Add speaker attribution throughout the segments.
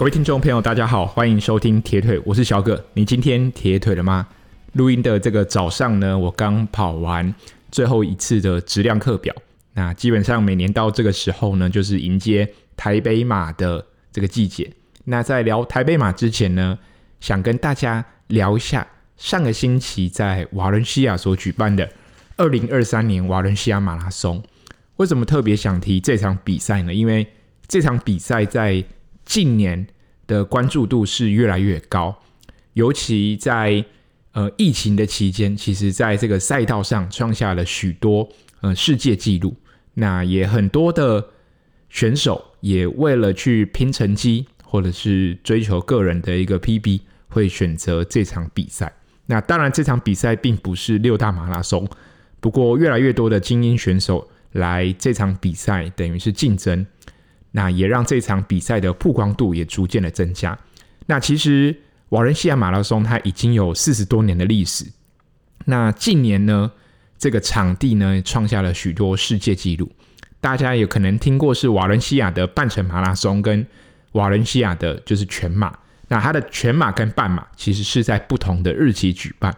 Speaker 1: 各位听众朋友，大家好，欢迎收听铁腿，我是小葛。你今天铁腿了吗？录音的这个早上呢，我刚跑完最后一次的质量课表。那基本上每年到这个时候呢，就是迎接台北马的这个季节。那在聊台北马之前呢，想跟大家聊一下上个星期在瓦伦西亚所举办的二零二三年瓦伦西亚马拉松。为什么特别想提这场比赛呢？因为这场比赛在近年的关注度是越来越高，尤其在呃疫情的期间，其实在这个赛道上创下了许多呃世界纪录。那也很多的选手也为了去拼成绩，或者是追求个人的一个 PB，会选择这场比赛。那当然，这场比赛并不是六大马拉松，不过越来越多的精英选手来这场比赛，等于是竞争。那也让这场比赛的曝光度也逐渐的增加。那其实瓦伦西亚马拉松它已经有四十多年的历史。那近年呢，这个场地呢创下了许多世界纪录。大家有可能听过是瓦伦西亚的半程马拉松跟瓦伦西亚的就是全马。那它的全马跟半马其实是在不同的日期举办。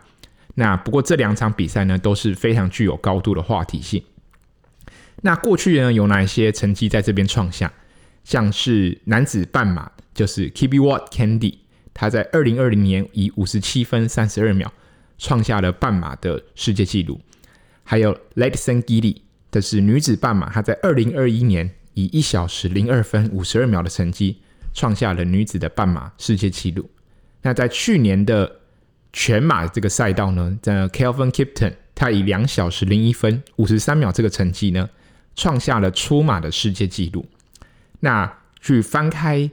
Speaker 1: 那不过这两场比赛呢都是非常具有高度的话题性。那过去呢有哪些成绩在这边创下？像是男子半马，就是 k i b i Watt Candy，他在二零二零年以五十七分三十二秒创下了半马的世界纪录。还有 Letšeng Gili，这是女子半马，她在二零二一年以一小时零二分五十二秒的成绩创下了女子的半马世界纪录。那在去年的全马这个赛道呢，在 Kelvin Kipton，他以两小时零一分五十三秒这个成绩呢，创下了出马的世界纪录。那去翻开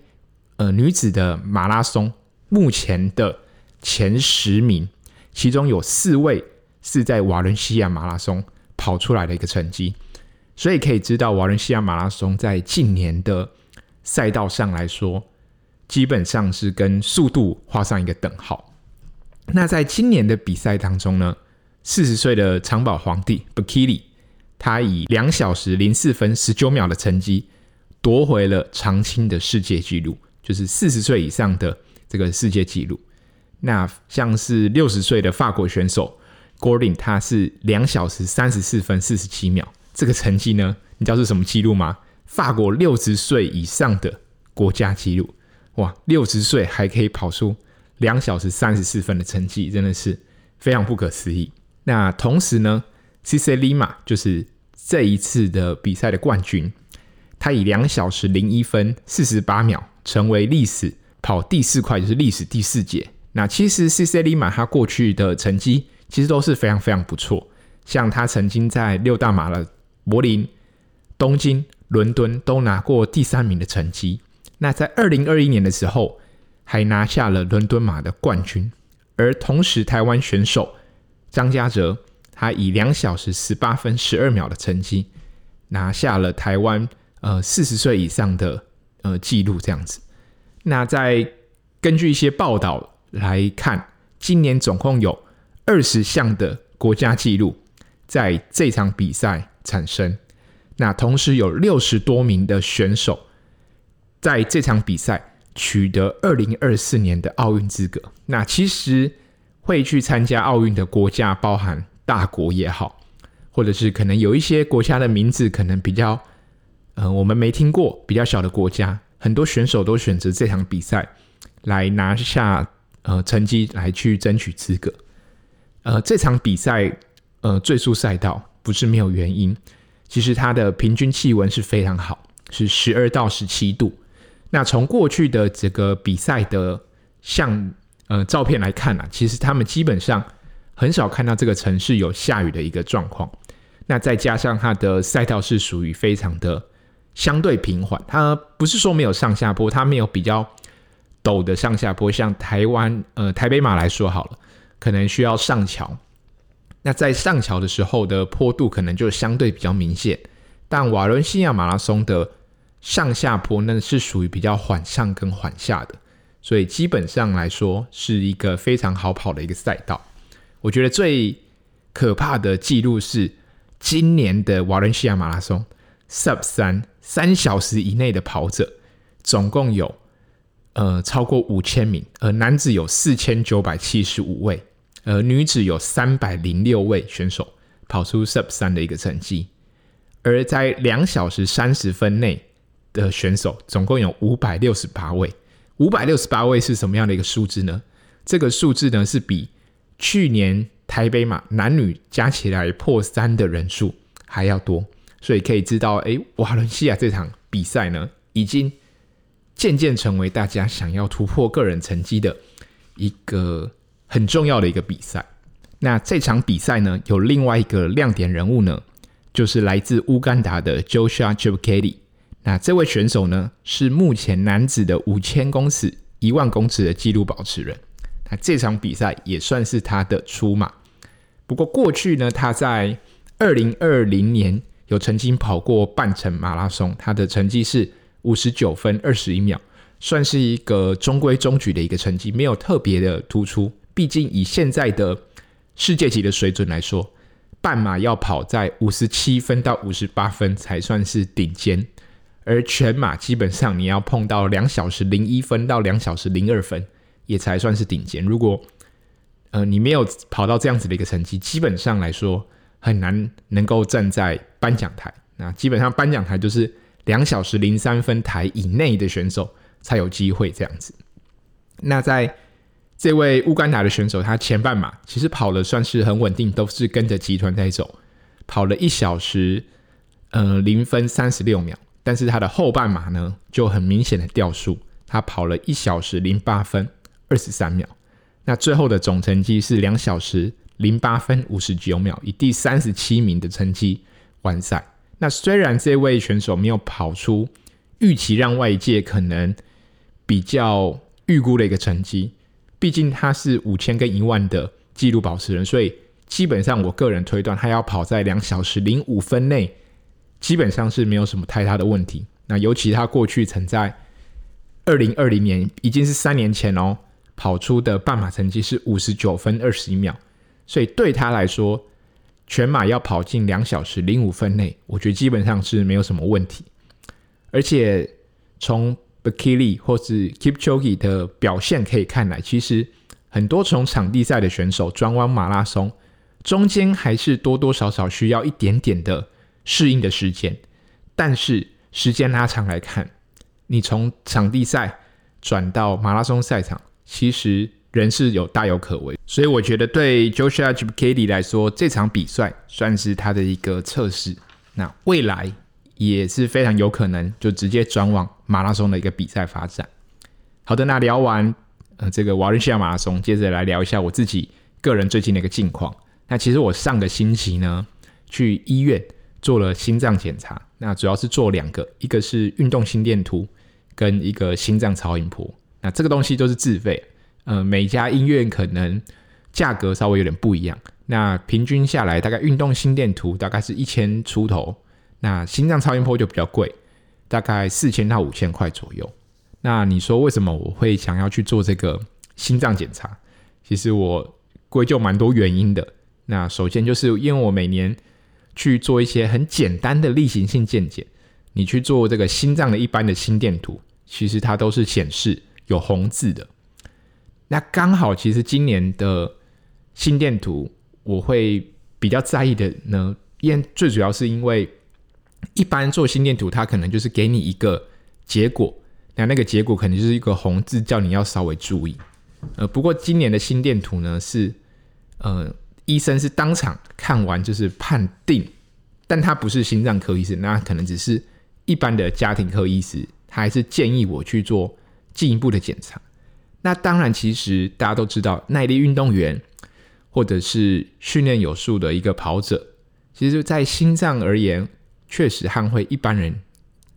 Speaker 1: 呃女子的马拉松目前的前十名，其中有四位是在瓦伦西亚马拉松跑出来的一个成绩，所以可以知道瓦伦西亚马拉松在近年的赛道上来说，基本上是跟速度画上一个等号。那在今年的比赛当中呢，四十岁的长保皇帝 Bekele，他以两小时零四分十九秒的成绩。夺回了长青的世界纪录，就是四十岁以上的这个世界纪录。那像是六十岁的法国选手 Gordon，他是两小时三十四分四十七秒，这个成绩呢，你知道是什么纪录吗？法国六十岁以上的国家纪录，哇，六十岁还可以跑出两小时三十四分的成绩，真的是非常不可思议。那同时呢，Cisse Lima 就是这一次的比赛的冠军。他以两小时零一分四十八秒成为历史跑第四快，就是历史第四节。那其实 Cisse Lima 他过去的成绩其实都是非常非常不错，像他曾经在六大马的柏林、东京、伦敦都拿过第三名的成绩。那在二零二一年的时候，还拿下了伦敦马的冠军。而同时，台湾选手张家哲他以两小时十八分十二秒的成绩拿下了台湾。呃，四十岁以上的呃记录这样子。那在根据一些报道来看，今年总共有二十项的国家纪录在这场比赛产生。那同时有六十多名的选手在这场比赛取得二零二四年的奥运资格。那其实会去参加奥运的国家，包含大国也好，或者是可能有一些国家的名字可能比较。呃，我们没听过比较小的国家，很多选手都选择这场比赛来拿下呃成绩，来去争取资格。呃，这场比赛呃最速赛道不是没有原因，其实它的平均气温是非常好，是十二到十七度。那从过去的这个比赛的像呃照片来看啊，其实他们基本上很少看到这个城市有下雨的一个状况。那再加上它的赛道是属于非常的。相对平缓，它不是说没有上下坡，它没有比较陡的上下坡。像台湾呃台北马来说好了，可能需要上桥，那在上桥的时候的坡度可能就相对比较明显。但瓦伦西亚马拉松的上下坡呢是属于比较缓上跟缓下的，所以基本上来说是一个非常好跑的一个赛道。我觉得最可怕的记录是今年的瓦伦西亚马拉松 Sub 三。三小时以内的跑者，总共有呃超过五千名，而男子有四千九百七十五位，而女子有三百零六位选手跑出 Sub 三的一个成绩，而在两小时三十分内的选手总共有五百六十八位，五百六十八位是什么样的一个数字呢？这个数字呢是比去年台北马男女加起来破三的人数还要多，所以可以知道，哎，瓦伦西亚这场比赛呢，已经渐渐成为大家想要突破个人成绩的一个很重要的一个比赛。那这场比赛呢，有另外一个亮点人物呢，就是来自乌干达的 Joshua Cheptegei。那这位选手呢，是目前男子的五千公尺、一万公尺的纪录保持人。那这场比赛也算是他的出马。不过过去呢，他在二零二零年有曾经跑过半程马拉松，他的成绩是五十九分二十一秒，算是一个中规中矩的一个成绩，没有特别的突出。毕竟以现在的世界级的水准来说，半马要跑在五十七分到五十八分才算是顶尖。而全马基本上你要碰到两小时零一分到两小时零二分，也才算是顶尖。如果呃你没有跑到这样子的一个成绩，基本上来说很难能够站在颁奖台。那基本上颁奖台就是两小时零三分台以内的选手才有机会这样子。那在这位乌干达的选手，他前半马其实跑的算是很稳定，都是跟着集团在走，跑了一小时呃零分三十六秒。但是他的后半马呢，就很明显的掉速，他跑了一小时零八分二十三秒，那最后的总成绩是两小时零八分五十九秒，以第三十七名的成绩完赛。那虽然这位选手没有跑出预期让外界可能比较预估的一个成绩，毕竟他是五千跟一万的纪录保持人，所以基本上我个人推断他要跑在两小时零五分内。基本上是没有什么太大的问题。那尤其他过去曾在二零二零年，已经是三年前哦，跑出的半马成绩是五十九分二十一秒，所以对他来说，全马要跑进两小时零五分内，我觉得基本上是没有什么问题。而且从 Bakili 或是 Kipchoge 的表现可以看来，其实很多从场地赛的选手转往马拉松，中间还是多多少少需要一点点的。适应的时间，但是时间拉长来看，你从场地赛转到马拉松赛场，其实仍是有大有可为。所以我觉得对 Joshua Cheptegei 来说，这场比赛算是他的一个测试。那未来也是非常有可能就直接转往马拉松的一个比赛发展。好的，那聊完呃这个瓦伦西亚马拉松，接着来聊一下我自己个人最近的一个近况。那其实我上个星期呢去医院。做了心脏检查，那主要是做两个，一个是运动心电图，跟一个心脏超音波。那这个东西都是自费，呃，每家医院可能价格稍微有点不一样。那平均下来，大概运动心电图大概是一千出头，那心脏超音波就比较贵，大概四千到五千块左右。那你说为什么我会想要去做这个心脏检查？其实我归咎蛮多原因的。那首先就是因为我每年。去做一些很简单的例行性健检，你去做这个心脏的一般的心电图，其实它都是显示有红字的。那刚好，其实今年的心电图我会比较在意的呢，因最主要是因为一般做心电图，它可能就是给你一个结果，那那个结果可能就是一个红字，叫你要稍微注意。呃，不过今年的心电图呢是，呃。医生是当场看完就是判定，但他不是心脏科医师，那可能只是一般的家庭科医师，他还是建议我去做进一步的检查。那当然，其实大家都知道，耐力运动员或者是训练有素的一个跑者，其实在心脏而言，确实和会一般人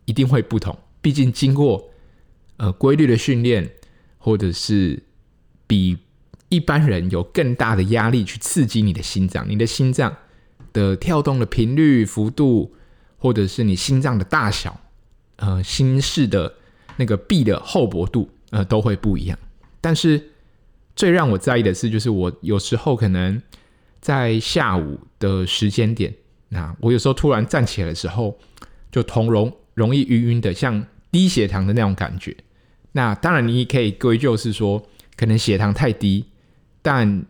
Speaker 1: 一定会不同。毕竟经过呃规律的训练，或者是比。一般人有更大的压力去刺激你的心脏，你的心脏的跳动的频率、幅度，或者是你心脏的大小，呃，心室的那个壁的厚薄度，呃，都会不一样。但是最让我在意的是，就是我有时候可能在下午的时间点，那我有时候突然站起来的时候，就头容容易晕晕的，像低血糖的那种感觉。那当然，你也可以归咎是说，可能血糖太低，但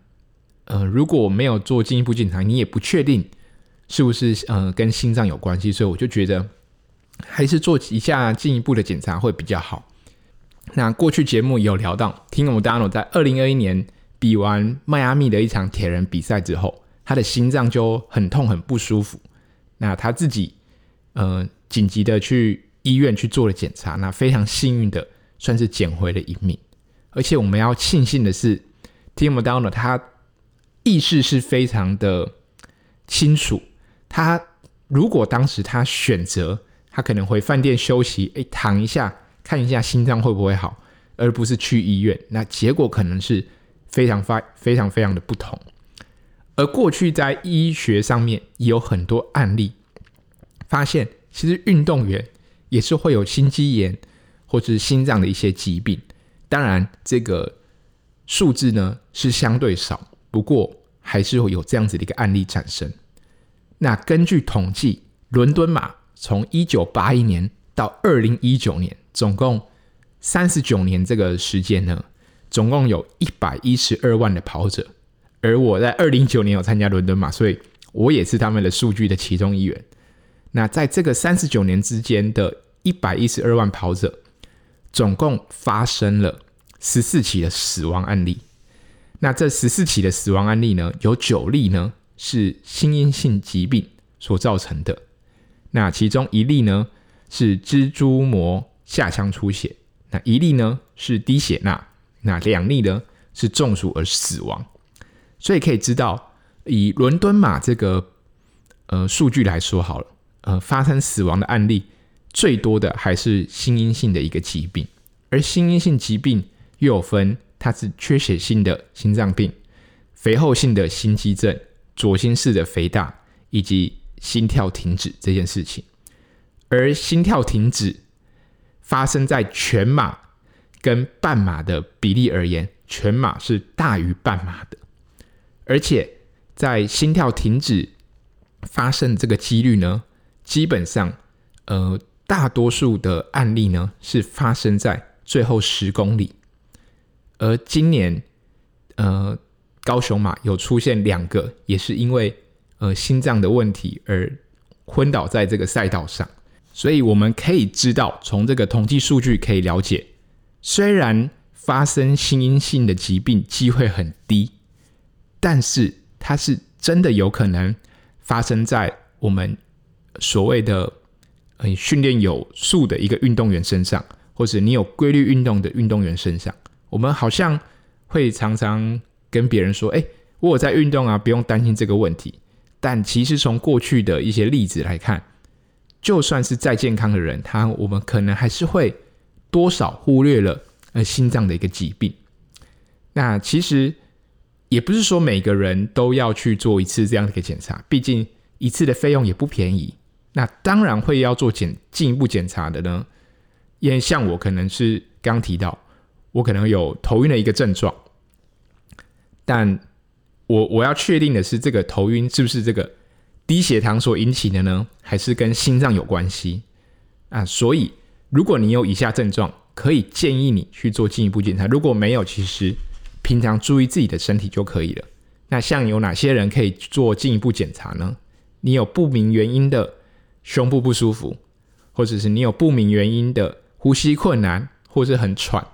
Speaker 1: 呃，如果没有做进一步检查，你也不确定是不是呃跟心脏有关系，所以我就觉得还是做一下进一步的检查会比较好。那过去节目有聊到，Timo Dano 在二零二一年比完迈阿密的一场铁人比赛之后，他的心脏就很痛很不舒服，那他自己呃紧急的去医院去做了检查，那非常幸运的。算是捡回了一命，而且我们要庆幸的是，Timo Dano 他意识是非常的清楚。他如果当时他选择，他可能回饭店休息，哎，躺一下，看一下心脏会不会好，而不是去医院，那结果可能是非常发非常非常的不同。而过去在医学上面也有很多案例，发现其实运动员也是会有心肌炎。或者是心脏的一些疾病，当然这个数字呢是相对少，不过还是会有这样子的一个案例产生。那根据统计，伦敦马从一九八一年到二零一九年，总共三十九年这个时间呢，总共有一百一十二万的跑者。而我在二零一九年有参加伦敦马，所以我也是他们的数据的其中一员。那在这个三十九年之间的一百一十二万跑者。总共发生了十四起的死亡案例。那这十四起的死亡案例呢，有九例呢是心因性疾病所造成的。那其中一例呢是蜘蛛膜下腔出血，那一例呢是低血钠，那两例呢是中暑而死亡。所以可以知道，以伦敦马这个呃数据来说好了，呃，发生死亡的案例。最多的还是心因性的一个疾病，而心因性疾病又分，它是缺血性的心脏病、肥厚性的心肌症、左心室的肥大以及心跳停止这件事情。而心跳停止发生在全马跟半马的比例而言，全马是大于半马的，而且在心跳停止发生这个几率呢，基本上，呃。大多数的案例呢，是发生在最后十公里，而今年，呃，高雄马有出现两个，也是因为呃心脏的问题而昏倒在这个赛道上，所以我们可以知道，从这个统计数据可以了解，虽然发生心因性的疾病机会很低，但是它是真的有可能发生在我们所谓的。你训练有素的一个运动员身上，或者你有规律运动的运动员身上，我们好像会常常跟别人说：“哎，我有在运动啊，不用担心这个问题。”但其实从过去的一些例子来看，就算是再健康的人，他我们可能还是会多少忽略了呃心脏的一个疾病。那其实也不是说每个人都要去做一次这样的一个检查，毕竟一次的费用也不便宜。那当然会要做检进一步检查的呢，因为像我可能是刚提到，我可能有头晕的一个症状，但我我要确定的是这个头晕是不是这个低血糖所引起的呢，还是跟心脏有关系啊？所以如果你有以下症状，可以建议你去做进一步检查。如果没有，其实平常注意自己的身体就可以了。那像有哪些人可以做进一步检查呢？你有不明原因的。胸部不舒服，或者是你有不明原因的呼吸困难，或是很喘，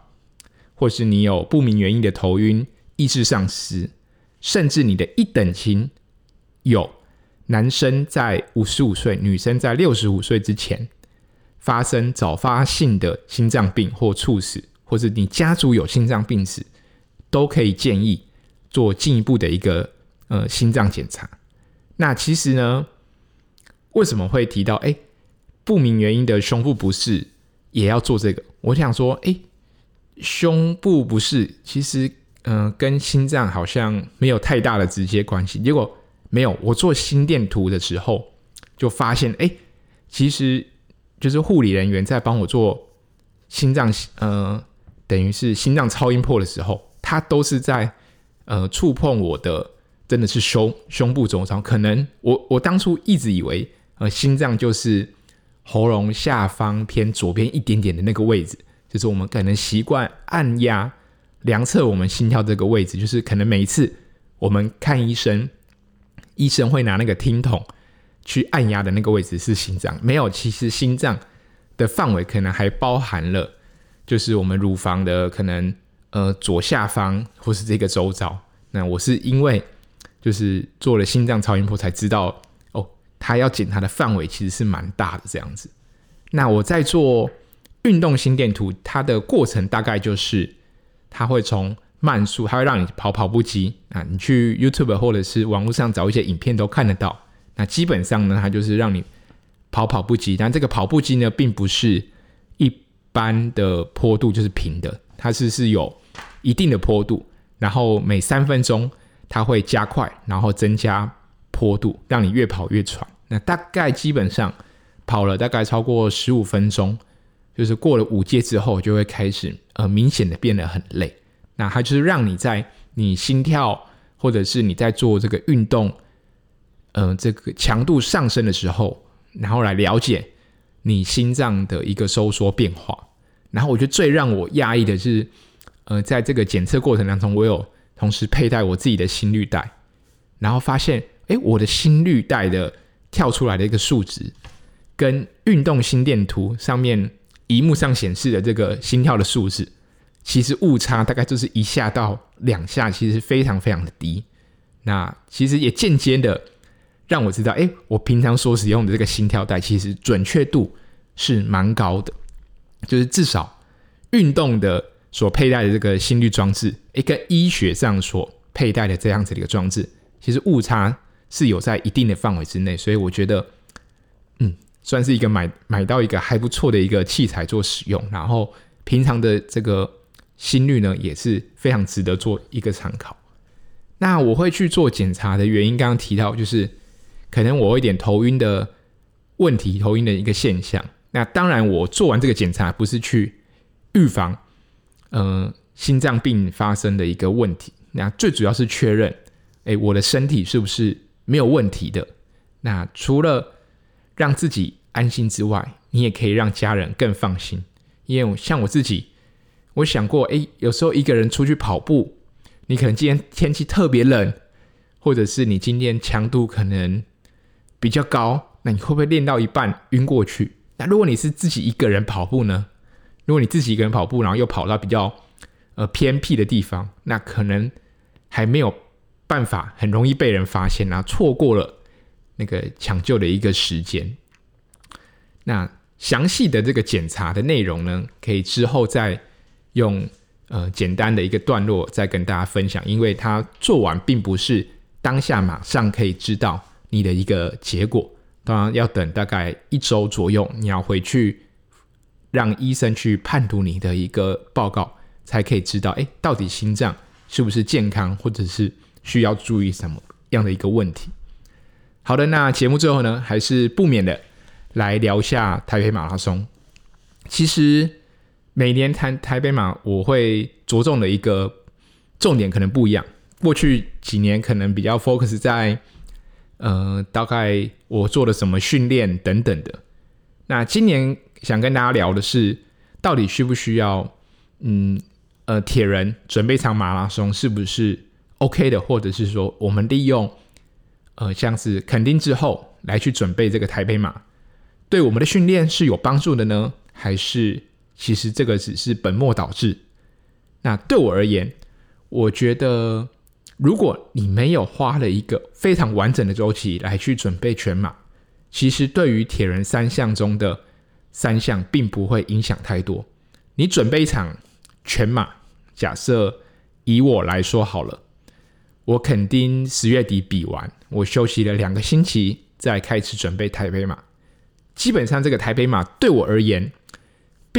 Speaker 1: 或是你有不明原因的头晕、意识丧失，甚至你的一等亲有男生在五十五岁，女生在六十五岁之前发生早发性的心脏病或猝死，或者你家族有心脏病史，都可以建议做进一步的一个呃心脏检查。那其实呢，为什么会提到哎，不明原因的胸部不适也要做这个？我想说，哎，胸部不适其实嗯、呃，跟心脏好像没有太大的直接关系。结果没有，我做心电图的时候就发现，哎，其实就是护理人员在帮我做心脏，呃，等于是心脏超音波的时候，他都是在呃触碰我的，真的是胸胸部中央。可能我我当初一直以为。呃，心脏就是喉咙下方偏左边一点点的那个位置，就是我们可能习惯按压量测我们心跳这个位置，就是可能每一次我们看医生，医生会拿那个听筒去按压的那个位置是心脏，没有，其实心脏的范围可能还包含了，就是我们乳房的可能呃左下方或是这个周遭。那我是因为就是做了心脏超音波才知道，哦，他要检查的范围其实是蛮大的这样子。那我在做运动心电图，它的过程大概就是，它会从慢速，它会让你跑跑步机啊，你去 YouTube 或者是网络上找一些影片都看得到。那基本上呢，它就是让你跑跑步机，但这个跑步机呢，并不是一般的坡度，就是平的，它是是有一定的坡度。然后每三分钟，它会加快，然后增加坡度，让你越跑越喘。那大概基本上跑了大概超过十五分钟，就是过了五阶之后，就会开始呃明显的变得很累。那它就是让你在你心跳或者是你在做这个运动，呃这个强度上升的时候，然后来了解你心脏的一个收缩变化。然后我觉得最让我讶异的是。呃，在这个检测过程当中，我有同时佩戴我自己的心率带，然后发现，哎，我的心率带的跳出来的一个数值，跟运动心电图上面荧幕上显示的这个心跳的数字，其实误差大概就是一下到两下，其实非常非常的低。那其实也间接的让我知道，哎，我平常所使用的这个心跳带，其实准确度是蛮高的，就是至少运动的。所佩戴的这个心率装置，一个医学上所佩戴的这样子的一个装置，其实误差是有在一定的范围之内，所以我觉得，嗯，算是一个买买到一个还不错的一个器材做使用，然后平常的这个心率呢也是非常值得做一个参考。那我会去做检查的原因，刚刚提到就是可能我有一点头晕的问题，头晕的一个现象。那当然，我做完这个检查不是去预防。呃，心脏病发生的一个问题，那最主要是确认，哎，我的身体是不是没有问题的？那除了让自己安心之外，你也可以让家人更放心。因为像我自己，我想过，哎，有时候一个人出去跑步，你可能今天天气特别冷，或者是你今天强度可能比较高，那你会不会练到一半晕过去？那如果你是自己一个人跑步呢？如果你自己一个人跑步，然后又跑到比较呃偏僻的地方，那可能还没有办法，很容易被人发现，然后错过了那个抢救的一个时间。那详细的这个检查的内容呢，可以之后再用呃简单的一个段落再跟大家分享，因为它做完并不是当下马上可以知道你的一个结果，当然要等大概一周左右，你要回去。让医生去判读你的一个报告，才可以知道，哎，到底心脏是不是健康，或者是需要注意什么样的一个问题。好的，那节目最后呢，还是不免的来聊一下台北马拉松。其实每年台台北马，我会着重的一个重点可能不一样。过去几年可能比较 focus 在，呃，大概我做了什么训练等等的。那今年。想跟大家聊的是，到底需不需要，嗯，呃，铁人准备一场马拉松是不是 OK 的？或者是说，我们利用，呃，像是垦丁之后来去准备这个台北马，对我们的训练是有帮助的呢？还是其实这个只是本末倒置？那对我而言，我觉得如果你没有花了一个非常完整的周期来去准备全马，其实对于铁人三项中的三项并不会影响太多。你准备一场全马，假设以我来说好了，我肯定十月底比完，我休息了两个星期，再开始准备台北马。基本上这个台北马对我而言，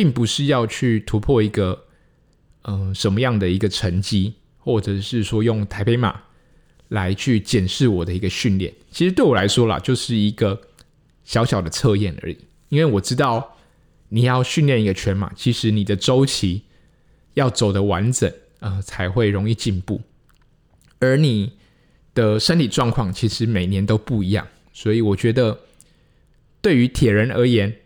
Speaker 1: 并不是要去突破一个嗯、什么样的一个成绩，或者是说用台北马来去检视我的一个训练。其实对我来说啦，就是一个小小的测验而已。因为我知道你要训练一个全马，其实你的周期要走得完整，呃，才会容易进步。而你的身体状况其实每年都不一样，所以我觉得对于铁人而言，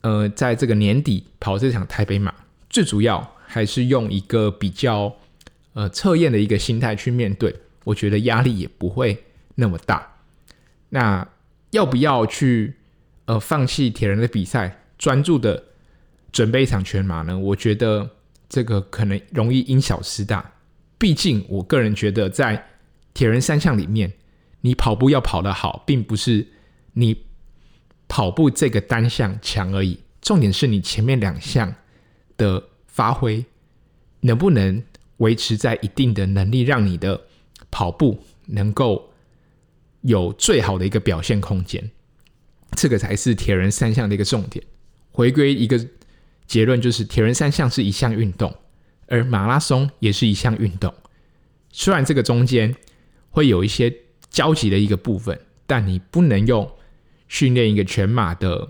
Speaker 1: 呃，在这个年底跑这场台北马，最主要还是用一个比较呃测验的一个心态去面对，我觉得压力也不会那么大。那要不要去呃放弃铁人的比赛，专注的准备一场全马呢？我觉得这个可能容易因小失大。毕竟我个人觉得，在铁人三项里面，你跑步要跑得好，并不是你跑步这个单项强而已，重点是你前面两项。的发挥能不能维持在一定的能力，让你的跑步能够有最好的一个表现空间，这个才是铁人三项的一个重点。回归一个结论，就是铁人三项是一项运动，而马拉松也是一项运动。虽然这个中间会有一些交集的一个部分，但你不能用训练一个全马的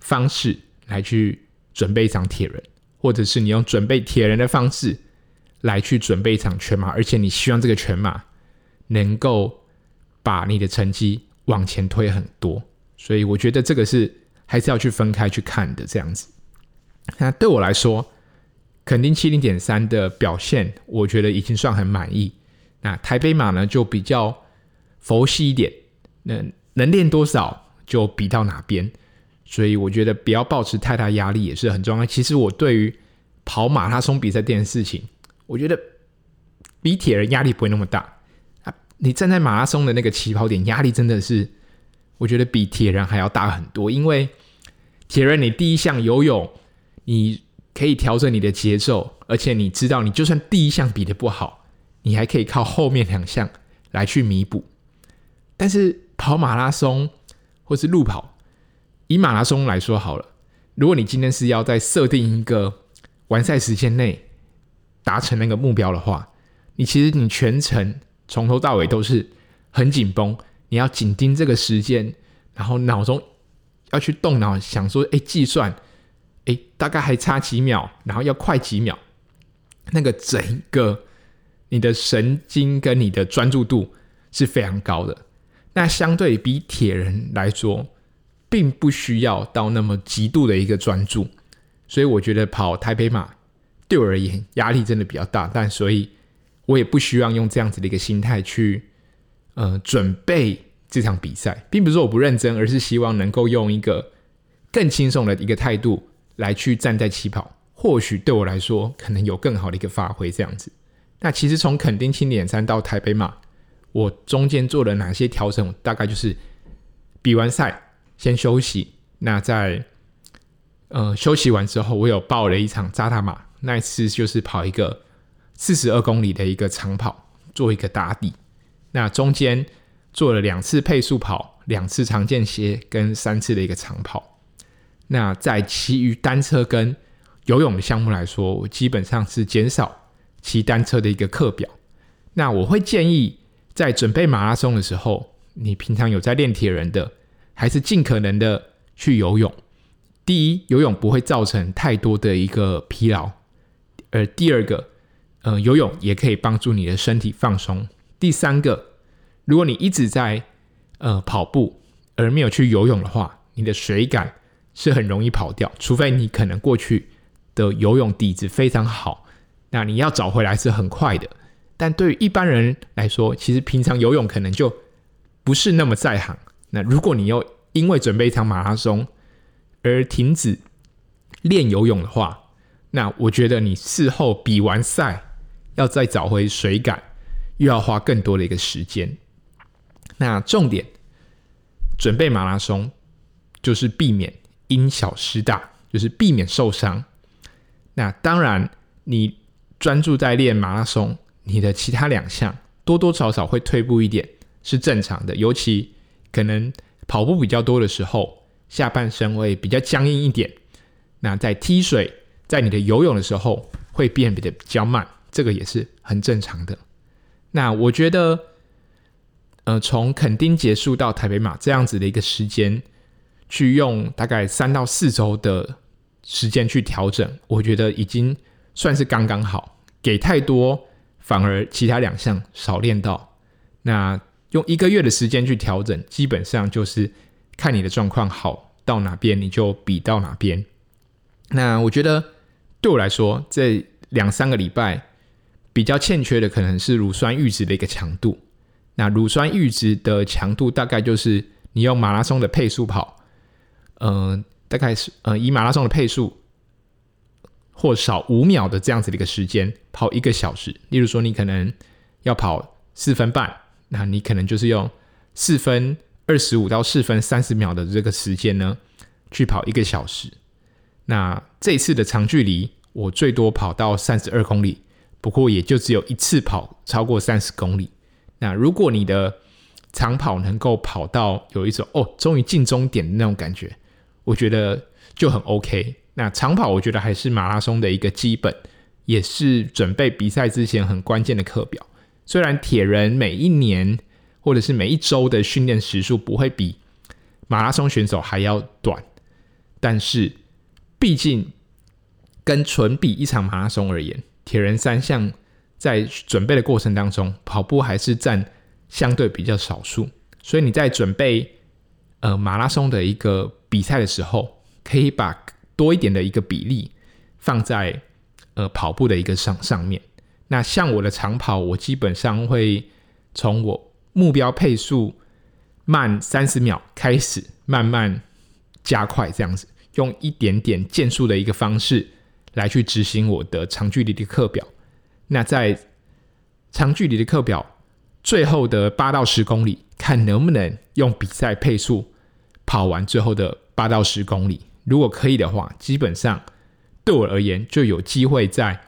Speaker 1: 方式来去准备一场铁人。或者是你用准备铁人的方式来去准备一场全马，而且你希望这个全马能够把你的成绩往前推很多，所以我觉得这个是还是要去分开去看的这样子。那对我来说，肯定七零点三的表现，我觉得已经算很满意。那台北马呢，就比较佛系一点，能能练多少就比到哪边。所以我觉得不要抱持太大压力也是很重要。其实我对于跑马拉松比赛这件事情，我觉得比铁人压力不会那么大啊。你站在马拉松的那个起跑点，压力真的是我觉得比铁人还要大很多。因为铁人你第一项游泳，你可以调整你的节奏，而且你知道你就算第一项比的不好，你还可以靠后面两项来去弥补。但是跑马拉松或是路跑，以马拉松来说好了，如果你今天是要在设定一个完赛时间内达成那个目标的话，你其实你全程从头到尾都是很紧绷，你要紧盯这个时间，然后脑中要去动脑想说，哎，计算，哎，大概还差几秒，然后要快几秒，那个整个你的神经跟你的专注度是非常高的。那相对比铁人来说，并不需要到那么极度的一个专注，所以我觉得跑台北马对我而言压力真的比较大，但所以我也不希望用这样子的一个心态去呃准备这场比赛，并不是我不认真，而是希望能够用一个更轻松的一个态度来去站在起跑，或许对我来说可能有更好的一个发挥这样子。那其实从垦丁青点山到台北马，我中间做了哪些调整？大概就是比完赛。先休息，那在呃休息完之后，我有报了一场扎达马，那一次就是跑一个四十二公里的一个长跑，做一个打底。那中间做了两次配速跑，两次长间歇跟三次的一个长跑。那在其余单车跟游泳的项目来说，我基本上是减少骑单车的一个课表。那我会建议在准备马拉松的时候，你平常有在练铁人的。还是尽可能的去游泳。第一，游泳不会造成太多的一个疲劳；而第二个，呃，游泳也可以帮助你的身体放松。第三个，如果你一直在呃跑步而没有去游泳的话，你的水感是很容易跑掉。除非你可能过去的游泳底子非常好，那你要找回来是很快的。但对于一般人来说，其实平常游泳可能就不是那么在行。那如果你又因为准备一场马拉松而停止练游泳的话，那我觉得你事后比完赛要再找回水感，又要花更多的一个时间。那重点准备马拉松就是避免因小失大，就是避免受伤。那当然，你专注在练马拉松，你的其他两项多多少少会退步一点，是正常的，尤其。可能跑步比较多的时候，下半身会比较僵硬一点。那在踢水，在你的游泳的时候，会变得比较慢，这个也是很正常的。那我觉得，呃，从垦丁结束到台北马这样子的一个时间，去用大概三到四周的时间去调整，我觉得已经算是刚刚好。给太多，反而其他两项少练到。那。用一个月的时间去调整，基本上就是看你的状况好到哪边，你就比到哪边。那我觉得对我来说，这两三个礼拜比较欠缺的可能是乳酸阈值的一个强度。那乳酸阈值的强度大概就是你用马拉松的配速跑，嗯、大概是呃以马拉松的配速或少五秒的这样子的一个时间跑一个小时。例如说，你可能要跑四分半，那你可能就是用四分二十五到四分三十秒的这个时间呢，去跑一个小时。那这次的长距离，我最多跑到三十二公里，不过也就只有一次跑超过三十公里。那如果你的长跑能够跑到有一种哦，终于进终点的那种感觉，我觉得就很 OK。那长跑我觉得还是马拉松的一个基本，也是准备比赛之前很关键的课表。虽然铁人每一年或者是每一周的训练时数不会比马拉松选手还要短，但是毕竟跟纯比一场马拉松而言，铁人三项。在准备的过程当中，跑步还是占相对比较少数，所以你在准备呃马拉松的一个比赛的时候，可以把多一点的一个比例放在呃跑步的一个上上面。那像我的长跑，我基本上会从我目标配速慢三十秒开始，慢慢加快这样子，用一点点渐速的一个方式来去执行我的长距离的课表。那在长距离的课表最后的八到十公里，看能不能用比赛配速跑完最后的八到十公里。如果可以的话，基本上对我而言就有机会在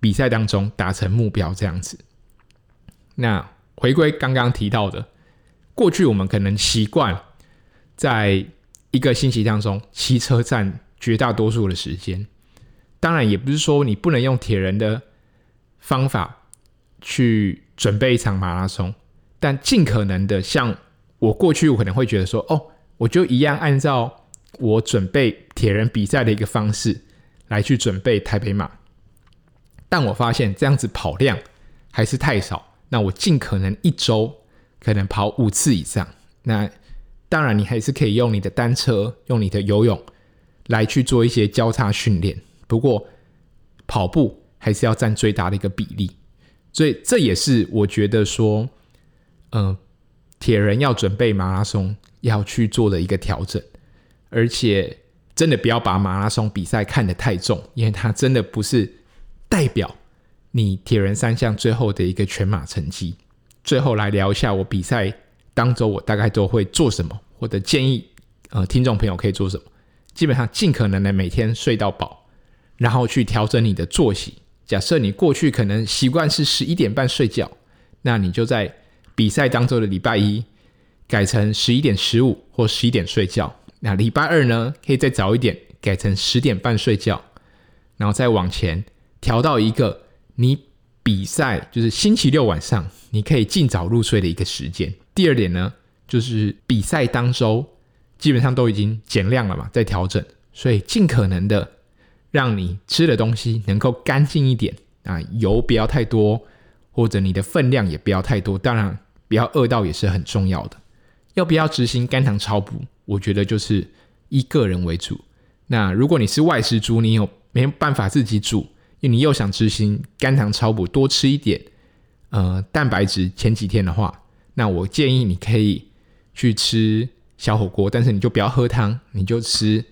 Speaker 1: 比赛当中达成目标这样子。那回归刚刚提到的，过去我们可能习惯在一个星期当中骑车占绝大多数的时间。当然，也不是说你不能用铁人的。方法去准备一场马拉松，但尽可能的像我过去，我可能会觉得说，哦，我就一样按照我准备铁人比赛的一个方式来去准备台北马。但我发现这样子跑量还是太少，那我尽可能一周可能跑五次以上。那当然，你还是可以用你的单车、用你的游泳来去做一些交叉训练。不过跑步。还是要占最大的一个比例，所以这也是我觉得说，嗯、呃，铁人要准备马拉松要去做的一个调整，而且真的不要把马拉松比赛看得太重，因为它真的不是代表你铁人三项最后的一个全马成绩。最后来聊一下我比赛当中我大概都会做什么，或者建议呃听众朋友可以做什么。基本上尽可能的每天睡到饱，然后去调整你的作息。假设你过去可能习惯是十一点半睡觉，那你就在比赛当中的礼拜一改成十一点十五或十一点睡觉。那礼拜二呢，可以再早一点改成十点半睡觉，然后再往前调到一个你比赛就是星期六晚上你可以尽早入睡的一个时间。第二点呢，就是比赛当周基本上都已经减量了嘛，在调整，所以尽可能的。让你吃的东西能够干净一点啊，油不要太多，或者你的分量也不要太多。当然，不要饿到也是很重要的。要不要执行肝糖超补？我觉得就是依个人为主。那如果你是外食族，你有没办法自己煮？你又想执行肝糖超补，多吃一点呃蛋白质。前几天的话，那我建议你可以去吃小火锅，但是你就不要喝汤，你就吃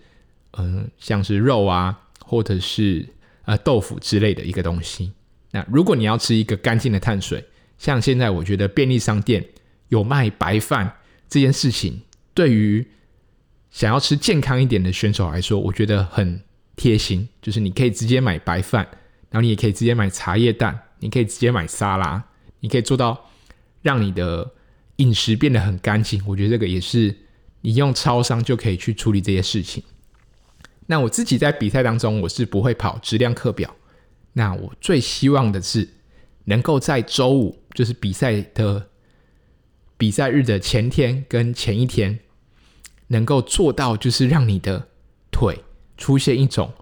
Speaker 1: 嗯、像是肉啊。或者是呃豆腐之类的一个东西。那如果你要吃一个干净的碳水，像现在我觉得便利商店有卖白饭这件事情，对于想要吃健康一点的选手来说，我觉得很贴心。就是你可以直接买白饭，然后你也可以直接买茶叶蛋，你可以直接买沙拉，你可以做到让你的饮食变得很干净。我觉得这个也是你用超商就可以去处理这些事情。那我自己在比赛当中，我是不会跑质量课表。那我最希望的是，能够在周五，就是比赛的比赛日的前天跟前一天，能够做到，就是让你的腿出现一种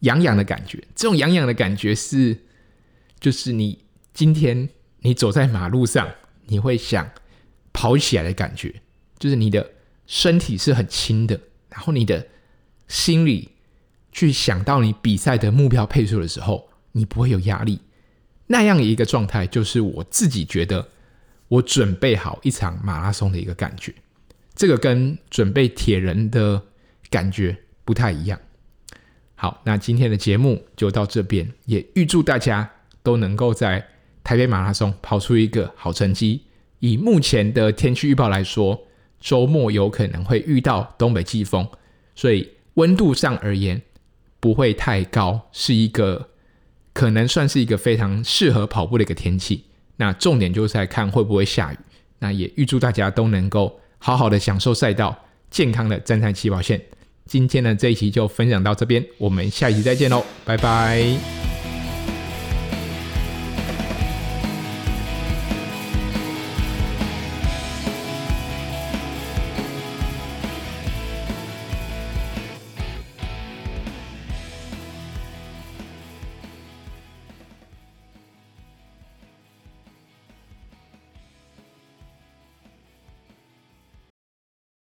Speaker 1: 痒痒的感觉。这种痒痒的感觉是，就是你今天你走在马路上，你会想跑起来的感觉，就是你的身体是很轻的，然后你的。心里去想到你比赛的目标配速的时候，你不会有压力。那样一个状态，就是我自己觉得我准备好一场马拉松的一个感觉。这个跟准备铁人的感觉不太一样。好，那今天的节目就到这边，也预祝大家都能够在台北马拉松跑出一个好成绩。以目前的天气预报来说，周末有可能会遇到东北季风，所以温度上而言不会太高，是一个可能算是一个非常适合跑步的一个天气。那重点就是在看会不会下雨。那也预祝大家都能够好好的享受赛道，健康的站在起跑线。今天的这一期就分享到这边，我们下一期再见喽，拜拜。